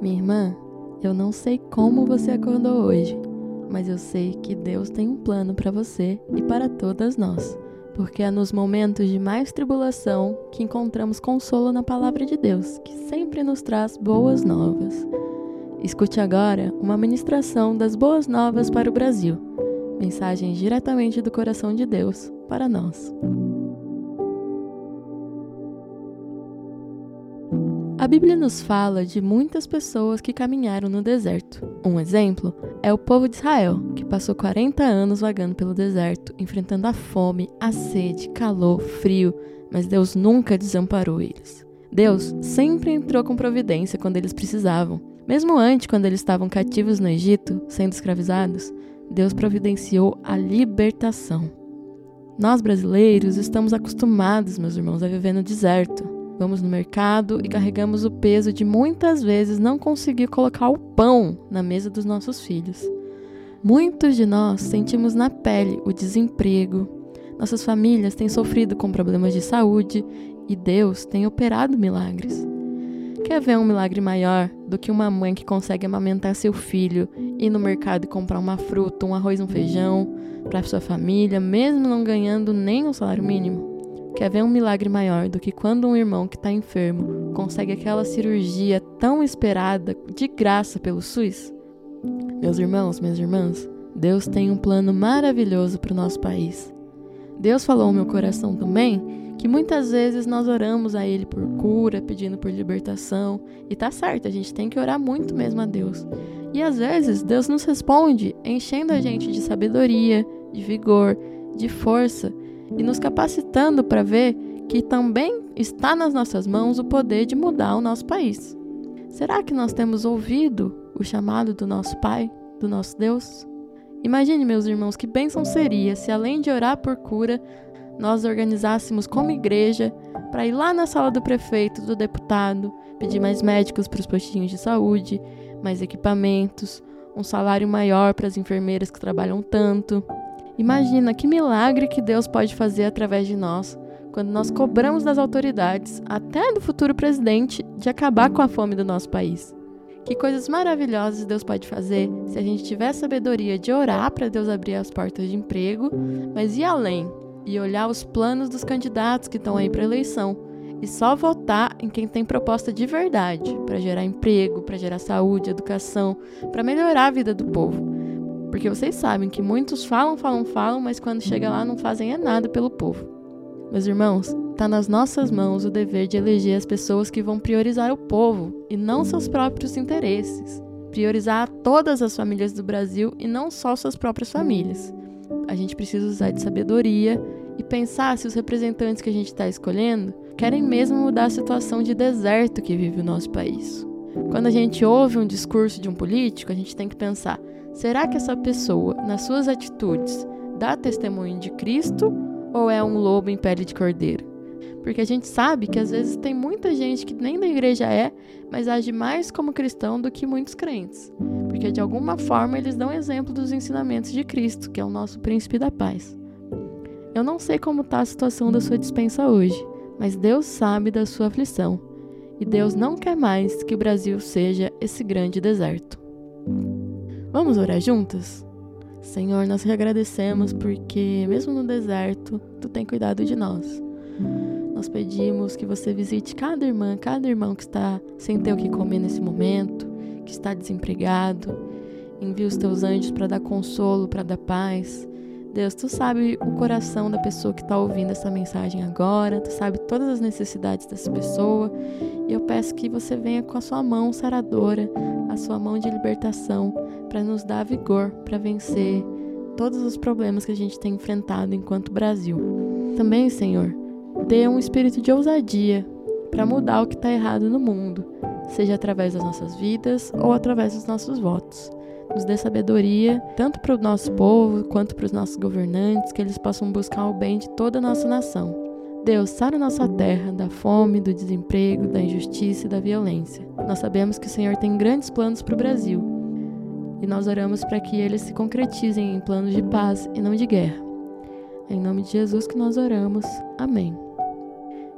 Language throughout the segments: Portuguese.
Minha irmã, eu não sei como você acordou hoje, mas eu sei que Deus tem um plano para você e para todas nós, porque é nos momentos de mais tribulação que encontramos consolo na palavra de Deus, que sempre nos traz boas novas. Escute agora uma ministração das boas novas para o Brasil. Mensagens diretamente do coração de Deus para nós. A Bíblia nos fala de muitas pessoas que caminharam no deserto. Um exemplo é o povo de Israel, que passou 40 anos vagando pelo deserto, enfrentando a fome, a sede, calor, frio, mas Deus nunca desamparou eles. Deus sempre entrou com providência quando eles precisavam. Mesmo antes, quando eles estavam cativos no Egito, sendo escravizados, Deus providenciou a libertação. Nós brasileiros estamos acostumados, meus irmãos, a viver no deserto. Vamos no mercado e carregamos o peso de muitas vezes não conseguir colocar o pão na mesa dos nossos filhos. Muitos de nós sentimos na pele o desemprego. Nossas famílias têm sofrido com problemas de saúde e Deus tem operado milagres. Quer ver um milagre maior do que uma mãe que consegue amamentar seu filho, ir no mercado e comprar uma fruta, um arroz, um feijão para sua família, mesmo não ganhando nem o salário mínimo? Quer ver um milagre maior do que quando um irmão que está enfermo consegue aquela cirurgia tão esperada de graça pelo SUS? Meus irmãos, minhas irmãs, Deus tem um plano maravilhoso para o nosso país. Deus falou ao meu coração também que muitas vezes nós oramos a Ele por cura, pedindo por libertação, e tá certo, a gente tem que orar muito mesmo a Deus. E às vezes Deus nos responde enchendo a gente de sabedoria, de vigor, de força e nos capacitando para ver que também está nas nossas mãos o poder de mudar o nosso país. Será que nós temos ouvido o chamado do nosso Pai, do nosso Deus? Imagine, meus irmãos, que bênção seria se, além de orar por cura, nós organizássemos como igreja para ir lá na sala do prefeito, do deputado, pedir mais médicos para os postinhos de saúde, mais equipamentos, um salário maior para as enfermeiras que trabalham tanto, Imagina que milagre que Deus pode fazer através de nós quando nós cobramos das autoridades, até do futuro presidente, de acabar com a fome do nosso país. Que coisas maravilhosas Deus pode fazer se a gente tiver sabedoria de orar para Deus abrir as portas de emprego, mas ir além e olhar os planos dos candidatos que estão aí para eleição e só votar em quem tem proposta de verdade para gerar emprego, para gerar saúde, educação, para melhorar a vida do povo. Porque vocês sabem que muitos falam, falam, falam, mas quando chega lá não fazem é nada pelo povo. Meus irmãos, está nas nossas mãos o dever de eleger as pessoas que vão priorizar o povo e não seus próprios interesses. Priorizar todas as famílias do Brasil e não só suas próprias famílias. A gente precisa usar de sabedoria e pensar se os representantes que a gente está escolhendo querem mesmo mudar a situação de deserto que vive o nosso país. Quando a gente ouve um discurso de um político, a gente tem que pensar: Será que essa pessoa, nas suas atitudes, dá testemunho de Cristo ou é um lobo em pele de cordeiro? Porque a gente sabe que às vezes tem muita gente que nem da igreja é, mas age mais como cristão do que muitos crentes. Porque de alguma forma eles dão exemplo dos ensinamentos de Cristo, que é o nosso príncipe da paz. Eu não sei como está a situação da sua dispensa hoje, mas Deus sabe da sua aflição. E Deus não quer mais que o Brasil seja esse grande deserto. Vamos orar juntas? Senhor, nós te agradecemos porque, mesmo no deserto, tu tem cuidado de nós. Nós pedimos que você visite cada irmã, cada irmão que está sem ter o que comer nesse momento, que está desempregado. Envie os teus anjos para dar consolo, para dar paz. Deus, tu sabe o coração da pessoa que está ouvindo essa mensagem agora, tu sabe todas as necessidades dessa pessoa. E eu peço que você venha com a sua mão saradora, a sua mão de libertação, para nos dar vigor para vencer todos os problemas que a gente tem enfrentado enquanto Brasil. Também, Senhor, dê um espírito de ousadia para mudar o que está errado no mundo, seja através das nossas vidas ou através dos nossos votos nos dê sabedoria, tanto para o nosso povo quanto para os nossos governantes, que eles possam buscar o bem de toda a nossa nação. Deus, sara nossa terra da fome, do desemprego, da injustiça e da violência. Nós sabemos que o Senhor tem grandes planos para o Brasil nós oramos para que eles se concretizem em planos de paz e não de guerra. É em nome de Jesus que nós oramos. Amém.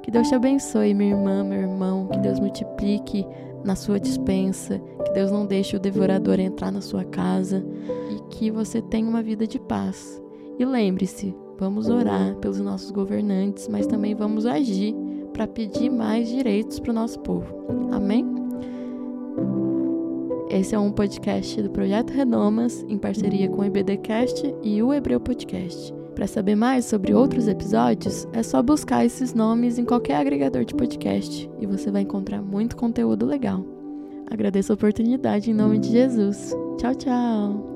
Que Deus te abençoe, minha irmã, meu irmão. Que Deus multiplique na sua dispensa, que Deus não deixe o devorador entrar na sua casa e que você tenha uma vida de paz. E lembre-se, vamos orar pelos nossos governantes, mas também vamos agir para pedir mais direitos para o nosso povo. Amém? Esse é um podcast do Projeto Renomas, em parceria com o EBDcast e o Hebreu Podcast. Para saber mais sobre outros episódios, é só buscar esses nomes em qualquer agregador de podcast e você vai encontrar muito conteúdo legal. Agradeço a oportunidade em nome de Jesus. Tchau, tchau!